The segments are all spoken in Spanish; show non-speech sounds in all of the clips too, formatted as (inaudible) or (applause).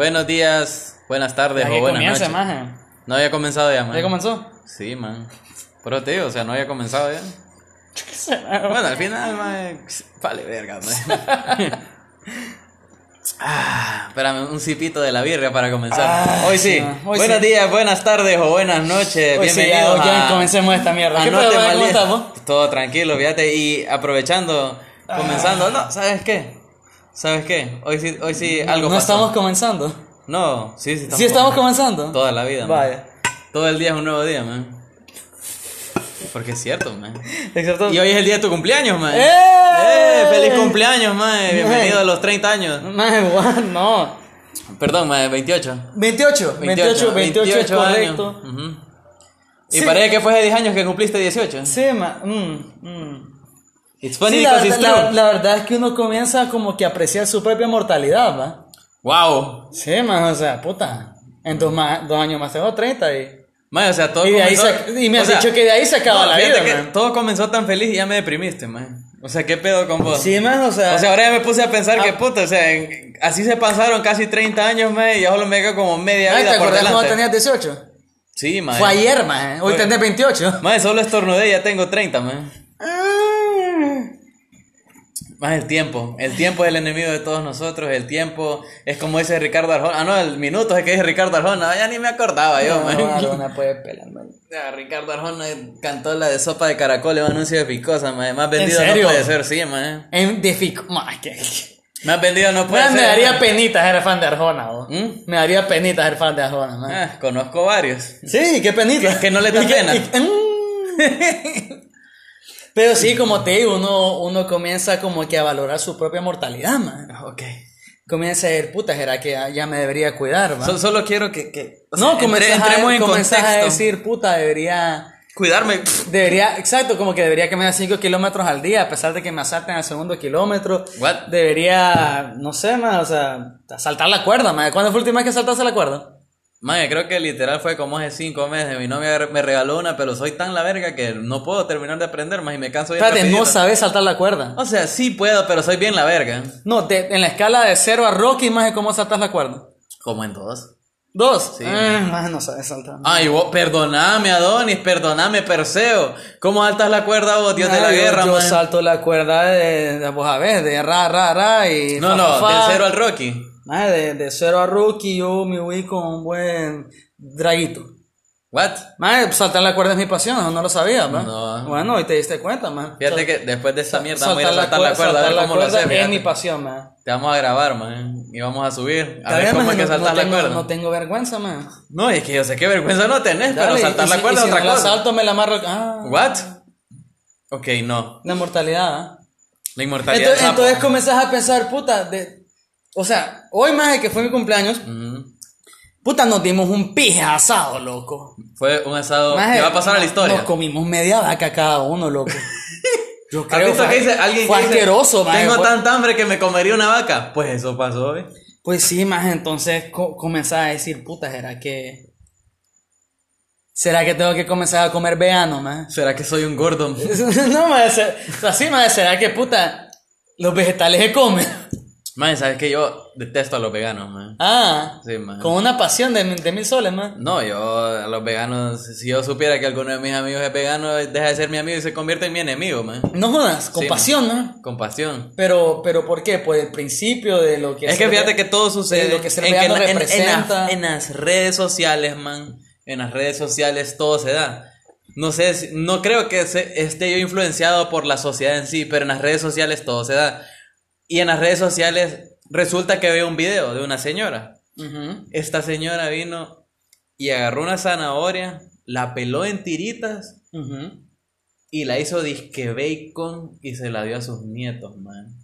Buenos días, buenas tardes o buenas comience, noches. maje. No había comenzado ya, man. ¿Ya comenzó? Sí, man. Pero te digo, o sea, no había comenzado ya. (laughs) Bueno, al final, man. Vale, verga, man. (laughs) Ah, espérame, un cipito de la birria para comenzar. Ah, hoy sí. sí, hoy Buenos sí. días, buenas tardes o buenas noches. Hoy sí, Bienvenidos ya, ya a... comencemos esta mierda. ¿Qué No te? ¿Cómo estamos? Todo tranquilo, fíjate. Y aprovechando, comenzando. No, ¿sabes qué? ¿Sabes qué? Hoy sí, hoy sí algo no pasó. estamos comenzando. No, sí, sí estamos. ¿Sí estamos comenzando? Toda la vida, man. Vaya. Todo el día es un nuevo día, man. Porque es cierto, man. Exacto. Y hoy es el día de tu cumpleaños, man. ¡Eh! ¡Eh! ¡Feliz cumpleaños, man! Bienvenido a los 30 años. Guau, no. Perdón, man, 28. 28. 28, 28, es correcto. años. Ujú. Y Sí. parece que fue hace 10 años que cumpliste 18. Sí, ma. Mm, mm. It's funny Sí, la, because it's verdad- la- la verdad es que uno comienza como que a apreciar su propia mortalidad, ¿va? Wow. Sí, más, o sea, puta. En dos, más, dos años más tengo 30 y... Man, o sea, todo Y, comenzó- se- y me has sea, dicho que de ahí se acaba no, la vida, que man. todo comenzó tan feliz y ya me deprimiste, man. O sea, ¿qué pedo con vos? Sí, más, o sea... O sea, ahora ya me puse a pensar Ah. que puta, o sea, en- así se pasaron casi 30 años, man, y ya solo me queda como media Ay, vida ¿Te acordás cuando tenías 18? Sí, man. Fue ayer, man. Hoy tenés 28. Man, solo estornudé y ya tengo 30, man. Ah. Más el tiempo. El tiempo es el enemigo de todos nosotros. El tiempo es como dice Ricardo Arjona. Ah, no, el minuto es que dice Ricardo Arjona. Ya ni me acordaba yo, No, man. no, puede pelar, man. Ya, Ricardo Arjona cantó la de sopa de caracoles, un anuncio de picosa, man. Más vendido serio? no puede ser, sí, man. En de fico... Ma, que... Más vendido no puede Man, ser. me daría man. penita ser fan de Arjona. ¿Mm? Me daría penita ser fan de Arjona, man. Ah, conozco varios. Sí, qué penita. Que- que no le da Y que- pena. y- mm. (laughs) Pero sí, como te digo, uno, uno comienza como que a valorar su propia mortalidad, man. Ok. Comienza a decir, puta, será que ya- me debería cuidar, man. So- solo quiero que. que o sea, no, entre- comenzás, entremos a, en comenzás a contexto. decir, puta, debería... Cuidarme. Debería, exacto, como que debería caminar 5 kilómetros al día, a pesar de que me asalten al segundo kilómetro. What? Debería, no sé, más, o sea, saltar la cuerda, man. ¿Cuándo fue la última vez que saltaste la cuerda? Man, creo que literal fue como hace cinco meses. Mi novia me regaló una, pero soy tan la verga que no puedo terminar de aprender más y me canso bien Espérate, no sabes saltar la cuerda. O sea, sí puedo, pero soy bien la verga. No, de- en la escala de 0 a Rocky, más de cómo saltas la cuerda. Como en dos. Dos. Sí. Ah, más no sabes saltar. Ay, vos, perdoname, Adonis, perdoname, Perseo. ¿Cómo altas la cuerda vos, Dios de la yo- guerra, yo, salto la cuerda de, de, vos a ver, de ra, ra, ra y. No, fa, no, fa, fa. del cero al Rocky. De, de 0 a Rocky, yo me voy con un buen draguito. What? Man, saltar la cuerda es mi pasión, ¿no, no lo sabía, man. No. Bueno, y te diste cuenta, man. Fíjate Sal- que después de esta mierda vamos a ir a saltar saltar la cuerda, a ver saltar la cómo lo haces. es fíjate. mi pasión, man. Te vamos a grabar, man. Y vamos a subir. A ver cómo man, es que saltas no la tengo- cuerda. No tengo vergüenza, man. No, es que yo sé qué vergüenza no tenés, pero Dale, saltar y la cuerda y es si otra la cosa. salto, me la amarro. Ah, What? Ok, no. la mortalidad, ¿ah? La inmortalidad Entonces, entonces comenzás a pensar, puta, de... O sea, hoy más de que fue mi cumpleaños, Ujú. puta, nos dimos un pije asado, loco. Fue un asado Maje, que va a pasar a la historia. Nos comimos media vaca cada uno, loco. (laughs) Yo ¿Has creo visto que dice alguien fue que dice, asqueroso, maje, Tengo fue- tanta hambre que me comería una vaca. Pues eso pasó, ¿eh? Pues sí, más entonces co- comenzás a decir, puta, ¿será que... ¿Será que tengo que comenzar a comer vegano, más? ¿Será que soy un Gordon? (laughs) no, más, o sea, sí, más, ¿será que, puta, los vegetales se comen? Man, sabes que yo detesto a los veganos, man. Ah, Sí, man. con una pasión de, de mil soles, más. No, yo a los veganos, si yo supiera que alguno de mis amigos es vegano, deja de ser mi amigo y se convierte en mi enemigo, man. No jodas, con Sí, pasión, ¿no? Con pasión. Pero, pero ¿por qué? Por el principio de lo que Es que fíjate que todo sucede de lo que en, vegano en- en- en representa. las- en las redes sociales, man. En las redes sociales todo se da. No sé, no creo que se- esté yo influenciado por la sociedad en sí, pero en las redes sociales todo se da. Y en las redes sociales resulta que veo un video de una señora. Esta señora vino y agarró una zanahoria, la peló en tiritas y la hizo disque bacon y se la dio a sus nietos, man.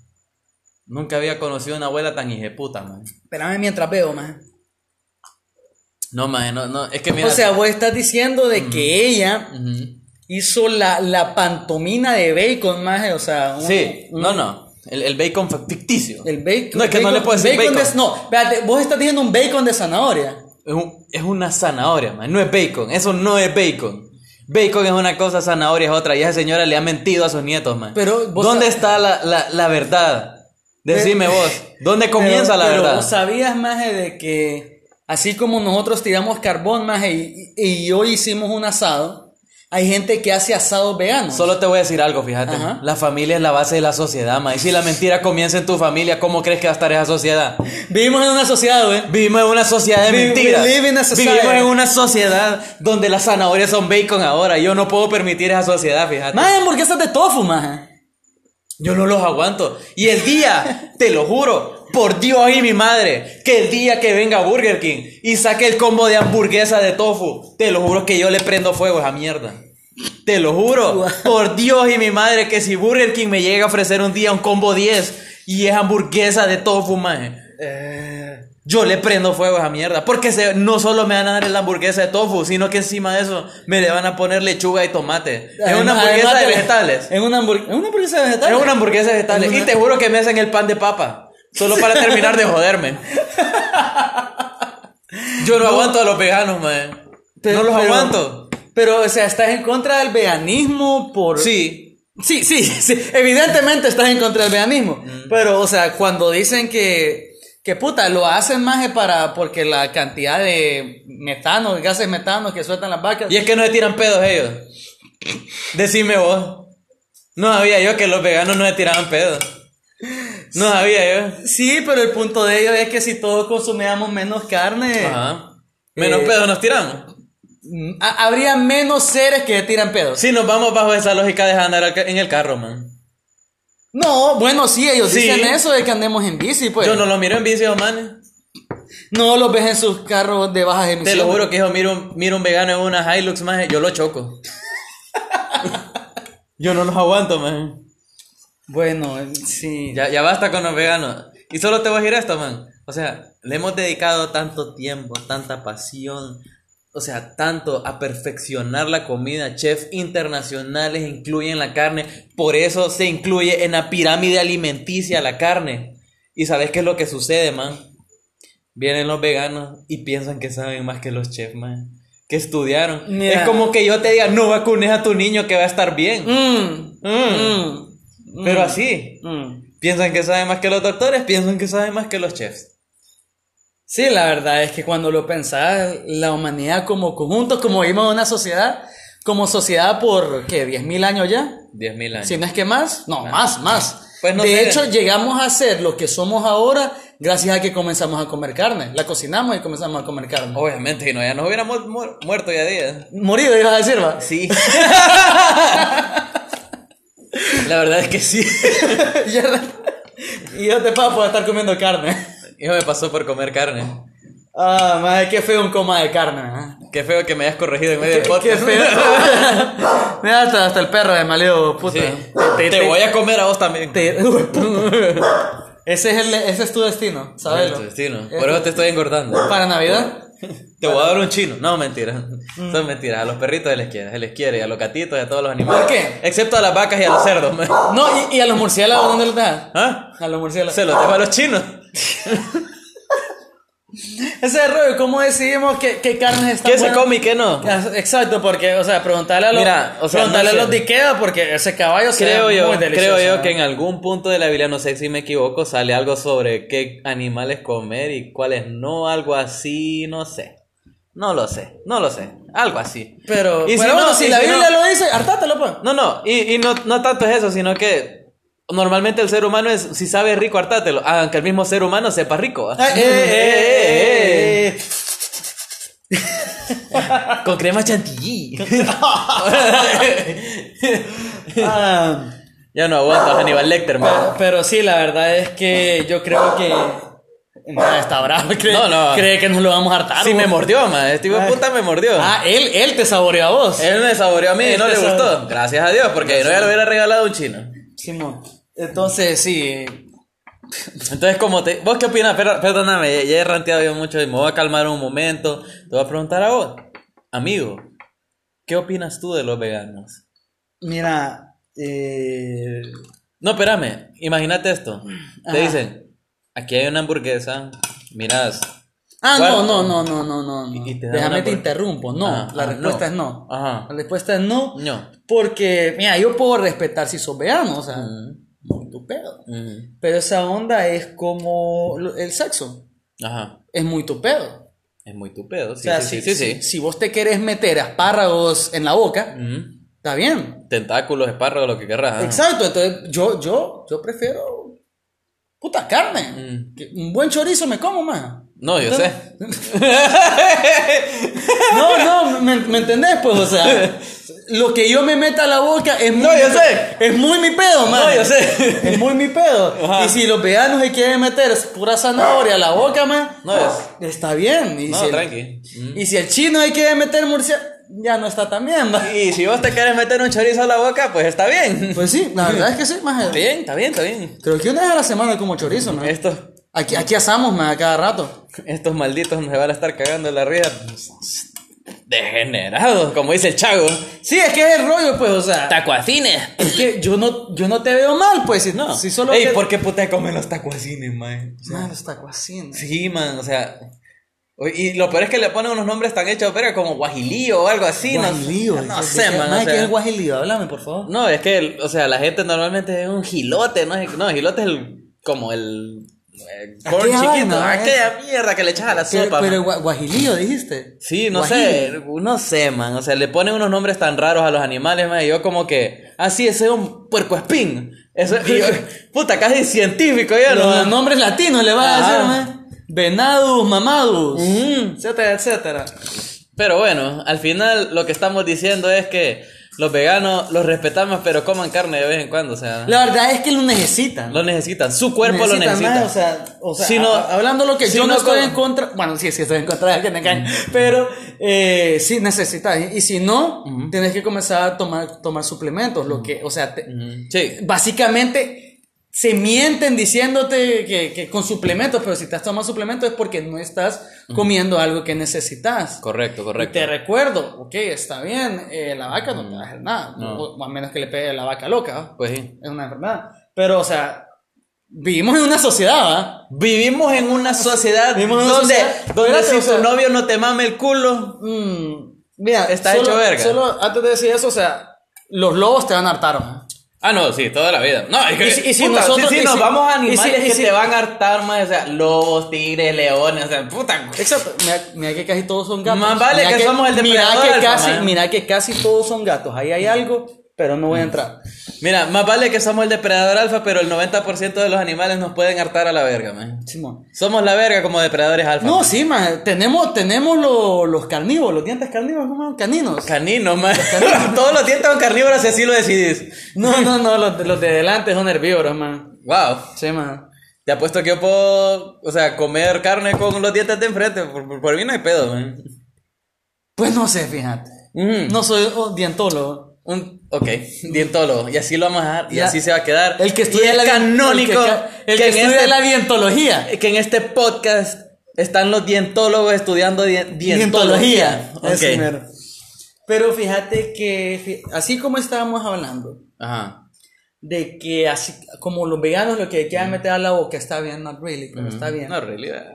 Nunca había conocido una abuela tan hijeputa, man. Espérame mientras veo, man. No, man, no, no, es que mira. O sea, vos estás diciendo de que ella hizo la, la pantomina de bacon, más, o sea, un- Sí, un- no, no. El, el bacon ficticio. El bacon. No, es que no le puedo decir bacon. de- no, espérate, vos estás diciendo un bacon de zanahoria. Es, un- es una zanahoria, man. No es bacon. Eso no es bacon. Bacon es una cosa, zanahoria es otra. Y esa señora le ha mentido a sus nietos, man. Pero ¿Dónde está la, la, la verdad? Decime vos, ¿dónde (laughs) comienza Pero- la pero verdad? sabías, maje, de que así como nosotros tiramos carbón, maje, y, y hoy hicimos un asado, hay gente que hace asados veganos. Solo te voy a decir algo, fíjate. Ajá. La familia es la base de la sociedad, ma. Y si la mentira comienza en tu familia, ¿cómo crees que va a estar esa sociedad? Vivimos en una sociedad, güey. Vivimos en una sociedad de mentiras. Vivimos en una sociedad donde las zanahorias son bacon ahora. Yo no puedo permitir esa sociedad, fíjate. Maje, hamburguesas de tofu, maje. Yo no los aguanto. Y el día, (laughs) te lo juro, por Dios y mi madre, que el día que venga Burger King y saque el combo de hamburguesa de tofu, te lo juro que yo le prendo fuego a esa mierda. Te lo juro, (laughs) Wow. por Dios y mi madre, que si Burger King me llega a ofrecer un día un combo 10 y es hamburguesa de tofu, maje, yo le prendo fuego a esa mierda. Porque se- no solo me van a dar la hamburguesa de tofu, sino que encima de eso me le van a poner lechuga y tomate. Es una hamburguesa además de vegetales. Es una, hamburg- es una hamburguesa de vegetales. Es una hamburguesa de vegetales. Es Y te juro que me hacen el pan de papa. Solo para terminar de joderme. Yo no, aguanto a los veganos, man. Pero- no los pero- aguanto. Pero, o sea, estás en contra del veganismo por... Sí. Sí, sí, sí. Evidentemente estás en contra del veganismo. Mm. Pero, o sea, cuando dicen que, que puta, lo hacen más para, porque la cantidad de metano, gases metanos que sueltan las vacas. Y es que no se tiran pedos ellos. Decime vos. No sabía yo que los veganos no se tiraban pedos. No sabía yo. Sí, pero el punto de ello es que si todos consumíamos menos carne, Ajá. Menos Eh, pedos nos tiramos. mm, ha- habría menos seres que tiran pedos. Si nos vamos bajo esa lógica de andar al ca- en el carro, man. No, bueno, sí, ellos Sí. dicen eso de que andemos en bici, pues. Yo no lo miro en vicio, man. No los ves en sus carros de bajas emisiones. Te lo juro que yo miro, un- miro un vegano en una Hilux, man. Yo lo choco. (laughs) yo no los aguanto, man. Bueno, sí. Ya, ya basta con los veganos. Y solo te voy a decir esto, man. O sea, le hemos dedicado tanto tiempo, tanta pasión, o sea, tanto a perfeccionar la comida. Chefs internacionales incluyen la carne. Por eso se incluye en la pirámide alimenticia la carne. ¿Y sabes qué es lo que sucede, man? Vienen los veganos y piensan que saben más que los chefs, man. Que estudiaron. Mira. Es como que yo te diga, no vacunes a tu niño que va a estar bien. Mm, Mm. mm, Pero mm, así. mm. Piensan que saben más que los doctores, piensan que saben más que los chefs. Sí, la verdad es que cuando lo pensás, la humanidad como conjunto, como vivimos en una sociedad, como sociedad por, ¿qué? ¿10.000 años ya? 10.000 años. Si no es que más, no, más, más. (laughs) Pues no de sé. hecho, llegamos a ser lo que somos ahora gracias a que comenzamos a comer carne. La cocinamos y comenzamos a comer carne. Obviamente, si no, ya nos hubiéramos mu- muerto ya día. Morido, ibas a decir, va. Sí. (laughs) La verdad es que sí. (laughs) Y yo te pago por estar comiendo carne. Eso me pasó por comer carne. Ah, madre, qué feo un coma de carne. ¿eh? Qué feo que me hayas corregido en medio del podcast. qué feo. (laughs) Mira, hasta, hasta el perro de maleo, puta. Sí. Te, voy a comer a vos también. te- ese, es el, ese es tu destino, Es ¿sabes? tu destino. Por eso te estoy engordando. Para Navidad. (laughs) Te voy a dar un chino. No, mentira. Son mentiras. A los perritos se les quiere. Se les quiere. Y a los gatitos y a todos los animales. ¿Por qué? Excepto a las vacas y a los cerdos. No, y, y a los murciélagos, ¿dónde los dejas? ¿Ah? A los murciélagos. Se los dejo a los chinos. (laughs) Ese rollo, ¿cómo decidimos qué, qué carnes están ¿Qué se buenas? come y qué no? Exacto, porque, o sea, preguntarle a los, Mira, o sea, preguntarle no a los de Ikea, porque ese caballo se Creo ve yo, muy delicioso. creo yo que en algún punto de la Biblia, no sé si me equivoco, sale algo sobre qué animales comer y cuáles no, algo así, no sé. No lo sé, no lo sé, algo así. Pero, Y pero si bueno, no, si la Biblia no- lo dice, hartátelo, pues. No, no, y, y no, no tanto es eso, sino que normalmente el ser humano es, si sabe rico, hartátelo, aunque el mismo ser humano sepa rico. Ah, eh, eh, eh, eh. Con crema chantilly. (laughs) Ah, ya no aguanto Hannibal Lecter, man. pero, pero sí, la verdad es que yo creo que... Nada, está bravo. Cree, No, no. cree que nos lo vamos a hartar. Sí, vos. me mordió, man. Este de puta me mordió. Ah, él, él te saboreó a vos. Él me saboreó a mí y no le Este gustó. Gracias a Dios, porque no ya lo hubiera regalado un chino. Simón. Entonces, sí. Entonces, como te... ¿Vos qué opinas? Per- Perdóname, ya, he ranteado yo mucho y me voy a calmar un momento. Te voy a preguntar a vos, amigo, ¿qué opinas tú de los veganos? Mira, eh, No, espérame, imagínate esto. Te Ajá. dicen, aquí hay una hamburguesa, miras... Ah, ¿Cuál? no, no, no, no, no, no. Te Déjame te interrumpo. No, Ah, la ah, respuesta no. es no. Ajá. La respuesta es no. No. Porque, mira, yo puedo respetar si sos vegano, o sea, Mm. Tu pedo. Pero esa onda es como el sexo. Ajá. Es muy tu pedo. Es muy tu pedo. O Sí, sea, sí, si, sí, sí, si- sí. si vos te querés meter espárragos en la boca, está bien. Tentáculos, espárragos, lo que querrás. Exacto, entonces yo, yo, yo prefiero puta carne. Mm. Un buen chorizo me como más. No, yo sé. (laughs) No, no, me, me entendés, pues, o sea, (laughs) lo que yo me meta a la boca es muy, No, yo sé. es muy mi pedo, man. No, yo sé. (laughs) Es muy mi pedo. Ajá. Y si los veganos se quieren meter pura zanahoria a la boca, man, No, es- está bien. Y, No, si el, tranqui. Mm. y si el chino se quiere meter murciélago, ya no está tan bien, man. Y si vos te quieres meter un chorizo a la boca, pues está bien. Pues sí, la verdad es que sí, man. Está bien, está bien, está bien. Creo que una vez a la semana como chorizo, man. Estos, Aquí, aquí asamos, man, a cada rato. estos malditos me van a estar cagando la risa. Degenerados, como dice el chago. Sí, es que es el rollo, pues, o sea. Tacuacines. Es que yo no, yo no te veo mal, pues, si, No. si solo. Ey, que- ¿por qué puta comen los tacuacines, man? Man, los tacuacines. Sí, man, o sea. Y lo peor es que le ponen unos nombres tan hechos, pero como guajilío o algo así, no- Guajilío. No, ¿de sé, man. man, o ¿qué es guajilío? Háblame, por favor. No, es que, o sea, la gente normalmente es un gilote, ¿no? No, gilote es el, como el corn Aquella chiquito, vaina, aquella mierda que le echas a la Pero, sopa. pero man. gua- guajilío, dijiste. Sí, no Guajillo. sé, no sé, man. O sea, le ponen unos nombres tan raros a los animales, man. Y yo como que, ah, sí, ese es un puercoespín. Eso, y yo, (laughs) puta, casi científico, ya, Los, ¿no? los nombres latinos le van a Ajá. decir, man. Venadus, mamadus, Ujú. etcétera, etcétera. Pero bueno, al final lo que estamos diciendo es que los veganos los respetamos, pero coman carne de vez en cuando, o sea, La verdad es que lo necesitan. lo necesitan, su cuerpo lo necesita. más, o sea, o sea, Si no- a- hablando lo que si yo no, no estoy con- en contra, bueno, sí, sí estoy en contra de que me engañe, pero eh, sí necesitas, y si no, tienes que comenzar a tomar, tomar suplementos, lo que, o sea, te-. Sí, básicamente se mienten diciéndote que, que con suplementos, pero si estás tomando suplementos es porque no estás comiendo algo que necesitas. correcto, Y correcto. te recuerdo, ok, está bien, eh, la vaca no te va a hacer nada, No. o, a menos que le pegue la vaca loca. Pues sí. es una enfermedad. Pero, o sea, vivimos en una sociedad, ¿va? Vivimos en una sociedad Vivimos en una donde, sociedad- donde si o sea- tu novio no te mame el culo, Mm, mira, Está solo- hecho verga. Solo antes de decir eso, o sea, los lobos te van a hartar, ¿va? Ah, no, sí, toda la vida. No, es que, Y si- y si puta, nosotros- y nos si- vamos a si- animales que si- te van a hartar más, o sea, lobos, tigres, leones, o sea, puta. Exacto, mira, mira que casi todos son gatos. Más vale Mira que somos el mira depredador que alfa, casi. Mira que casi todos son gatos. Ahí hay algo, pero no voy a entrar. Mira, más vale que somos el depredador alfa, pero el 90% de los animales nos pueden hartar a la verga, man. Simón. Somos la verga como depredadores alfa. No, man. sí, man. Tenemos, tenemos lo- los carnívoros, los dientes carnívoros, ¿cómo? Caninos. Caninos, man. (laughs) Todos los dientes son carnívoros si así lo decidís. No, no, no, (laughs) los, de- los de delante son herbívoros, man. Wow. Sí, man. Te apuesto que yo puedo, o sea, comer carne con los dientes de enfrente. Por, por- por mí no hay pedo, man. Pues no sé, fíjate. Mm. No soy oh, dientólogo. Un, ok, dientólogo. Y así lo vamos a dejar. Y así se va a quedar. El que estudia es la canónico. El que, el que que estudia este- la dientología. que en este podcast están los dientólogos estudiando dien- dientología. Dientología. Pero fíjate que, así como estábamos hablando, Ajá. de que así como los veganos lo que quieran meter a la boca está bien, not really, pero está bien. No, realidad.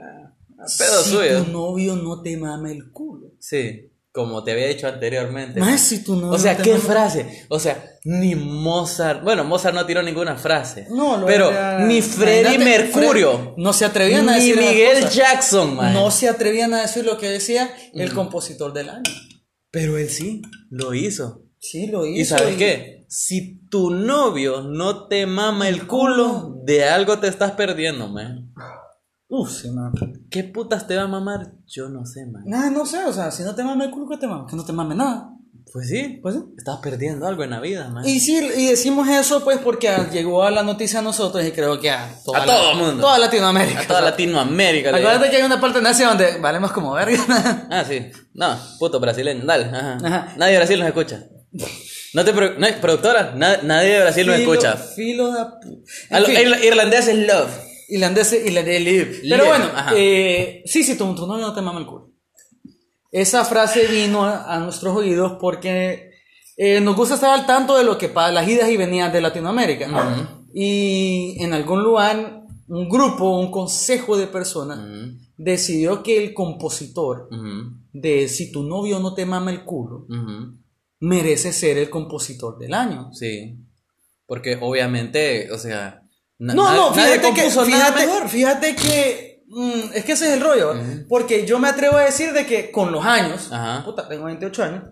Pedo si suyo. tu novio no te mame el culo. Sí, como te había dicho anteriormente. Más si tu novio O sea, no ¿qué frase? O sea, ni Mozart. Bueno, Mozart no tiró ninguna frase. No, lo Pero era- ni Freddie Mercurio. No se atrevían a ni decir esas Miguel. Jackson, man. No se atrevían a decir lo que decía el compositor del año. Pero él sí, lo hizo. Sí, lo hizo. ¿Y sabes qué? Si tu novio no te mama el culo, de algo te estás perdiendo, man. Uf, sí, man. ¿Qué putas te va a mamar? Yo no sé, man. Nada, no sé, o sea, si no te mame el culo, ¿qué te mame? Que no te mame nada. Pues sí, Pues sí. estás perdiendo algo en la vida, man. Y sí, y decimos eso pues porque ah, llegó a la noticia a nosotros y creo que a, toda A la- todo el mundo. Toda Latinoamérica. A toda o sea, Latinoamérica. Acuérdate que hay una parte de Asia donde valemos como verga. (laughs) Ah, sí. No, puto brasileño. Dale. Ajá. Ajá. Nadie de Brasil nos escucha. No te pro- no, productora, na- nadie de Brasil nos Filo- escucha. Filo de... pu- A En lo- fin, irla- irlandés es love. Irlandés live. Pero bueno, eh, sí, sí, tu, tu novio no te mama el culo. Esa frase vino a, a nuestros oídos porque eh, nos gusta estar al tanto de lo que pasa, las idas y venidas de Latinoamérica. Y en algún lugar, un grupo, un consejo de personas decidió que el compositor de Si tu novio no te mama el culo merece ser el compositor del año. Sí. Porque obviamente, o sea, Na- No, no, nadie fíjate que, nada fíjate, mejor. fíjate que mm, es que ese es el rollo, porque yo me atrevo a decir de que con los años, Ajá. puta, tengo 28 años,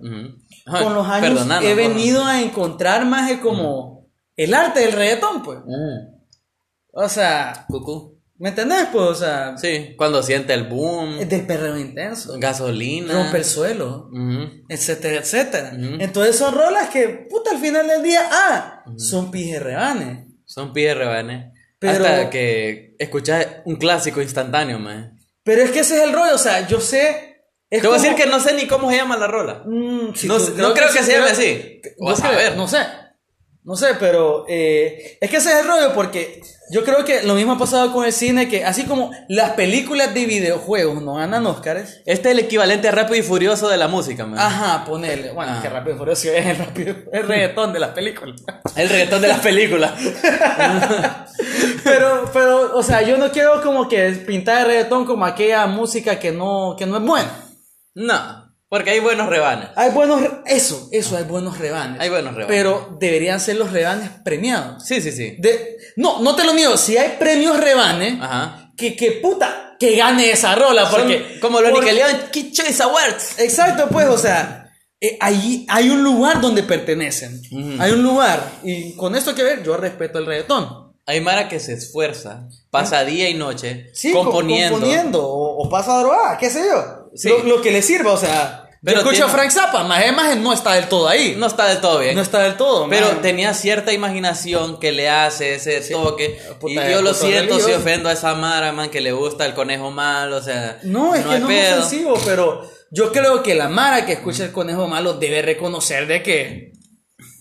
con los años he venido a encontrar más de como el arte del reggaetón, pues. O sea, Cucú. ¿me entendés? Pues, o sea, Sí, cuando siente el boom, del perreo intenso, gasolina. rompe el suelo, Ujú. etcétera, etcétera. Entonces son rolas que, puta, al final del día, ah, son pijerrebanes. Son pies rebanes. Pero- Hasta que escuchas un clásico instantáneo, man. Pero es que ese es el rollo, o sea, yo sé. es Te voy a decir que no sé ni cómo se llama la rola. Mm, si no, tú- sé- no creo que sí, se llame creo- así. Vas a creo, ver. no sé. No sé, pero eh, es que ese es el rollo porque yo creo que lo mismo ha pasado con el cine, que así como las películas de videojuegos no ganan Oscars, Este es el equivalente a Rápido y Furioso de la música, man. ajá, ponele, bueno, Ah. es que Rápido y Furioso es el, rápido, el reggaetón de las películas. El reggaetón de las películas. (laughs) pero, pero, o sea, yo no quiero como que pintar el reggaetón como aquella música que no, que no es buena. no, porque hay buenos rebanes. Hay buenos, eso, eso, hay buenos rebanes. Hay buenos rebanes. Pero deberían ser los rebanes premiados. Sí, sí, sí. De, no, no te lo niego, si hay premios rebanes, Ajá. que, que puta, que gane esa rola, porque... Son como los porque- Nickelodeon Kid Choice Awards. Exacto, pues, o sea, eh, ahí hay un lugar donde pertenecen. Hay un lugar. Y con esto que ver, yo respeto el reggaetón. Hay Mara que se esfuerza, pasa día y noche Sí, co- componiendo. componiendo o, o pasa a drogar, qué sé yo. Sí. Lo, lo que le sirva, o sea... Pero yo escucho tiene- a Frank Zappa, más más no está del todo ahí. No está del todo bien. No está del todo. Pero tenía cierta imaginación que le hace ese toque. Puta, y yo lo siento si ofendo a esa Mara, man, que le gusta el conejo malo, o sea. No, es que hay no pedo. es ofensivo, pero yo creo que la Mara que escucha el conejo malo debe reconocer de que,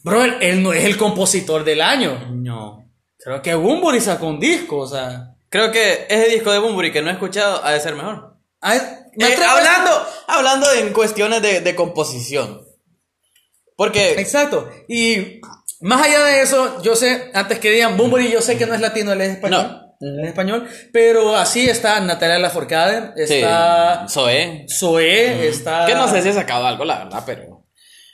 brother, él no es el compositor del año. No. Creo que Bumburi sacó un disco, o sea. Creo que ese disco de Bumburi que no he escuchado ha de ser mejor. Ay, me Eh, atrevo a hablando, hablando en cuestiones de, de composición. Porque. Exacto. Y más allá de eso, yo sé, antes que digan Bumburi, yo sé que no es latino, él es español. Él es español. Pero así está Natalia Lafourcade, está Sí, Zoé. Zoé, está. Que no sé si ha sacado algo, la verdad, pero.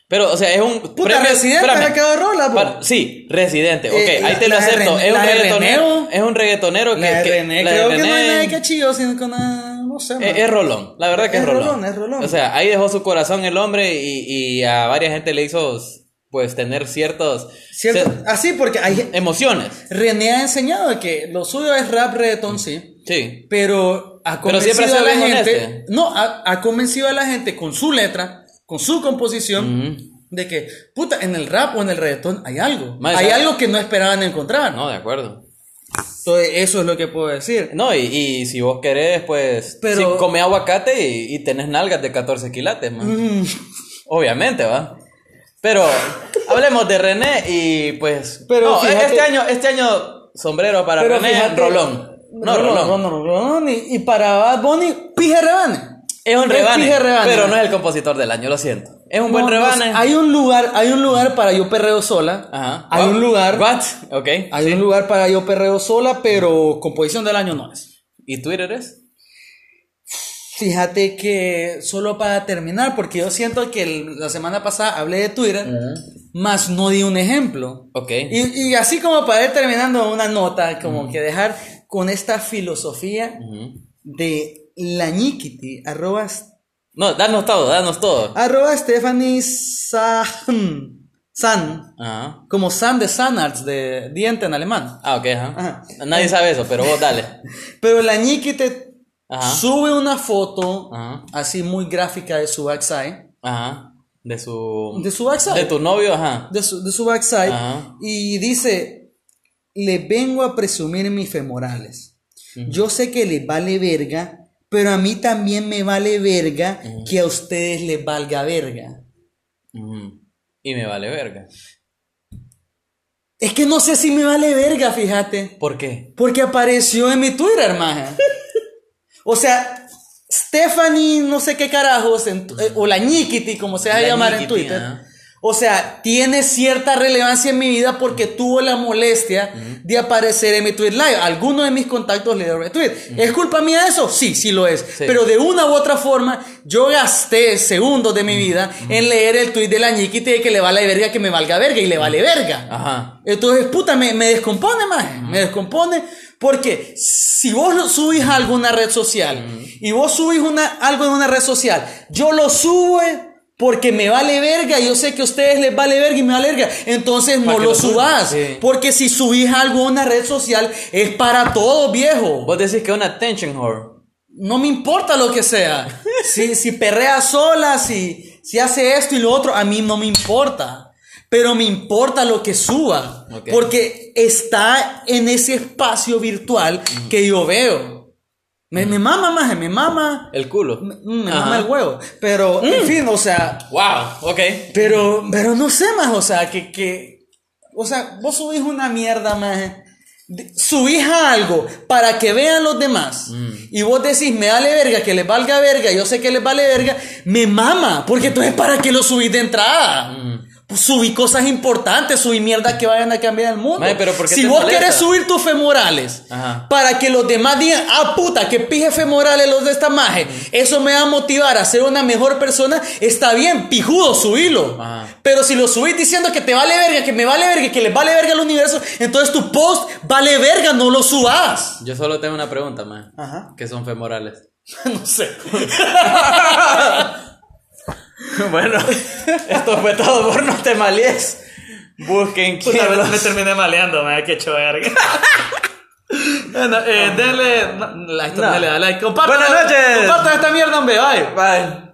Pero, o sea, es un. Puta, Residente ha sacado rola. Para- sí, Residente, ok, Eh, ahí te lo acepto. Es, un reggaetonero, es un reggaetonero que. La de René, creo que no hay nada que chillo, sino que una. No sé. es, rolón, la verdad que es, Es rolón. rolón, es rolón. O sea, ahí dejó su corazón el hombre y, y a varias gente le hizo, pues, tener ciertos. Cierto. cier- Así, porque hay, emociones. René ha enseñado que lo suyo es rap reggaetón, sí. Sí. Pero ha Pero siempre convencido a la gente. No, ha, ha convencido a la gente con su letra, con su composición, de que, puta, en el rap o en el reggaetón hay algo. Hay algo que no esperaban encontrar. No, de acuerdo. Entonces, eso es lo que puedo decir. No, y, y si vos querés, pues, Pero- sí, come aguacate y, y tenés nalgas de 14 quilates, man. Mm, Obviamente, va. Pero hablemos de René y pues. Pero no, fíjate- este año, este año sombrero para pero René, fíjate- Rolón. No, Rolón, Rolón. Rolón, Rolón, Y, y para Bad Bunny, pije rebane. Es un rebane. pero no es el compositor del año, lo siento. Es un buen no, rebane. hay un lugar, hay un lugar para yo perreo sola. Ajá. Hay un lugar. What? Ok. Hay un lugar para yo perreo sola, pero composición del año no es. ¿Y Twitter es? Fíjate que solo para terminar, porque yo siento que el- la semana pasada hablé de Twitter, más no di un ejemplo. Ok. Y, y así como para ir terminando una nota, como que dejar con esta filosofía de la ñiquiti, arroba, No, danos todo, danos todo. arroba Stephanie San, San, Ajá. como San de Sanarts, de diente en alemán. Ah, ok, ajá. Ajá. Nadie sabe eso, pero vos dale. (laughs) Pero la ñiquiti Ajá. sube una foto así muy gráfica de su backside. Ajá. De su. De su backside. De tu novio, ajá. de su, de su backside Ajá. y dice, le vengo a presumir mis femorales. Yo sé que les vale verga, pero a mí también me vale verga que a ustedes les valga verga. Y me vale verga. Es que no sé si me vale verga, fíjate, ¿Por qué? porque apareció en mi Twitter, maja. (laughs) O sea, Stephanie, no sé qué carajos, en eh, o la Ñiquiti, como se va a La llamar en Twitter. O sea, tiene cierta relevancia en mi vida porque tuvo la molestia de aparecer en mi tweet live. Alguno de mis contactos le dio retweet. ¿Es culpa mía eso? Sí, sí lo es. Pero de una u otra forma, yo gasté segundos de mi vida en leer el tweet de la ñiquita de que le vale verga que me valga verga y le vale verga. Ajá. Entonces, puta, me, me descompone más. Me descompone porque si vos subís algo a alguna red social y vos subís una, algo en una red social, yo lo subo. Porque me vale verga, yo sé que a ustedes les vale verga y me vale verga. Entonces no ¿Para qué lo subas. Sí. Porque si subís algo a una red social es para todo, viejo. Vos decís que es una attention whore. No me importa lo que sea. (laughs) Si, si perrea sola, si, si hace esto y lo otro, a mí no me importa. Pero me importa lo que suba. Ok. Porque está en ese espacio virtual que yo veo. Me, me mama más, me mama. El culo. Me, me Ajá. mama el huevo. Pero, en fin, o sea. Wow, ok. Pero, pero no sé más, o sea, que, que, o sea, vos subís una mierda más, de- subís algo para que vean los demás y vos decís, me vale verga, que les valga verga, yo sé que les vale verga, me mama, porque entonces para qué lo subís de entrada. Subí cosas importantes, subí mierda que vayan a cambiar el mundo. Pero ¿por qué si vos molesta? querés subir tus femorales Ajá. para que los demás digan, ah, puta, que pije femorales los de esta maje, eso me va a motivar a ser una mejor persona, está bien, pijudo, subilo. Ajá. Pero si lo subís diciendo que te vale verga, que me vale verga, que les vale verga al universo, entonces tu post vale verga, no lo subas. Yo solo tengo una pregunta, man. Ajá. ¿Qué son femorales? (laughs) no sé. (laughs) (laughs) bueno, esto fue todo por No te malies. Busquen quién Puta, los- me terminé maleando, me que hecho verga. (laughs) bueno, eh, denle, no, like, No. denle a like, compartan, Buenas noches. compartan esta mierda, hombre, bye. Bye.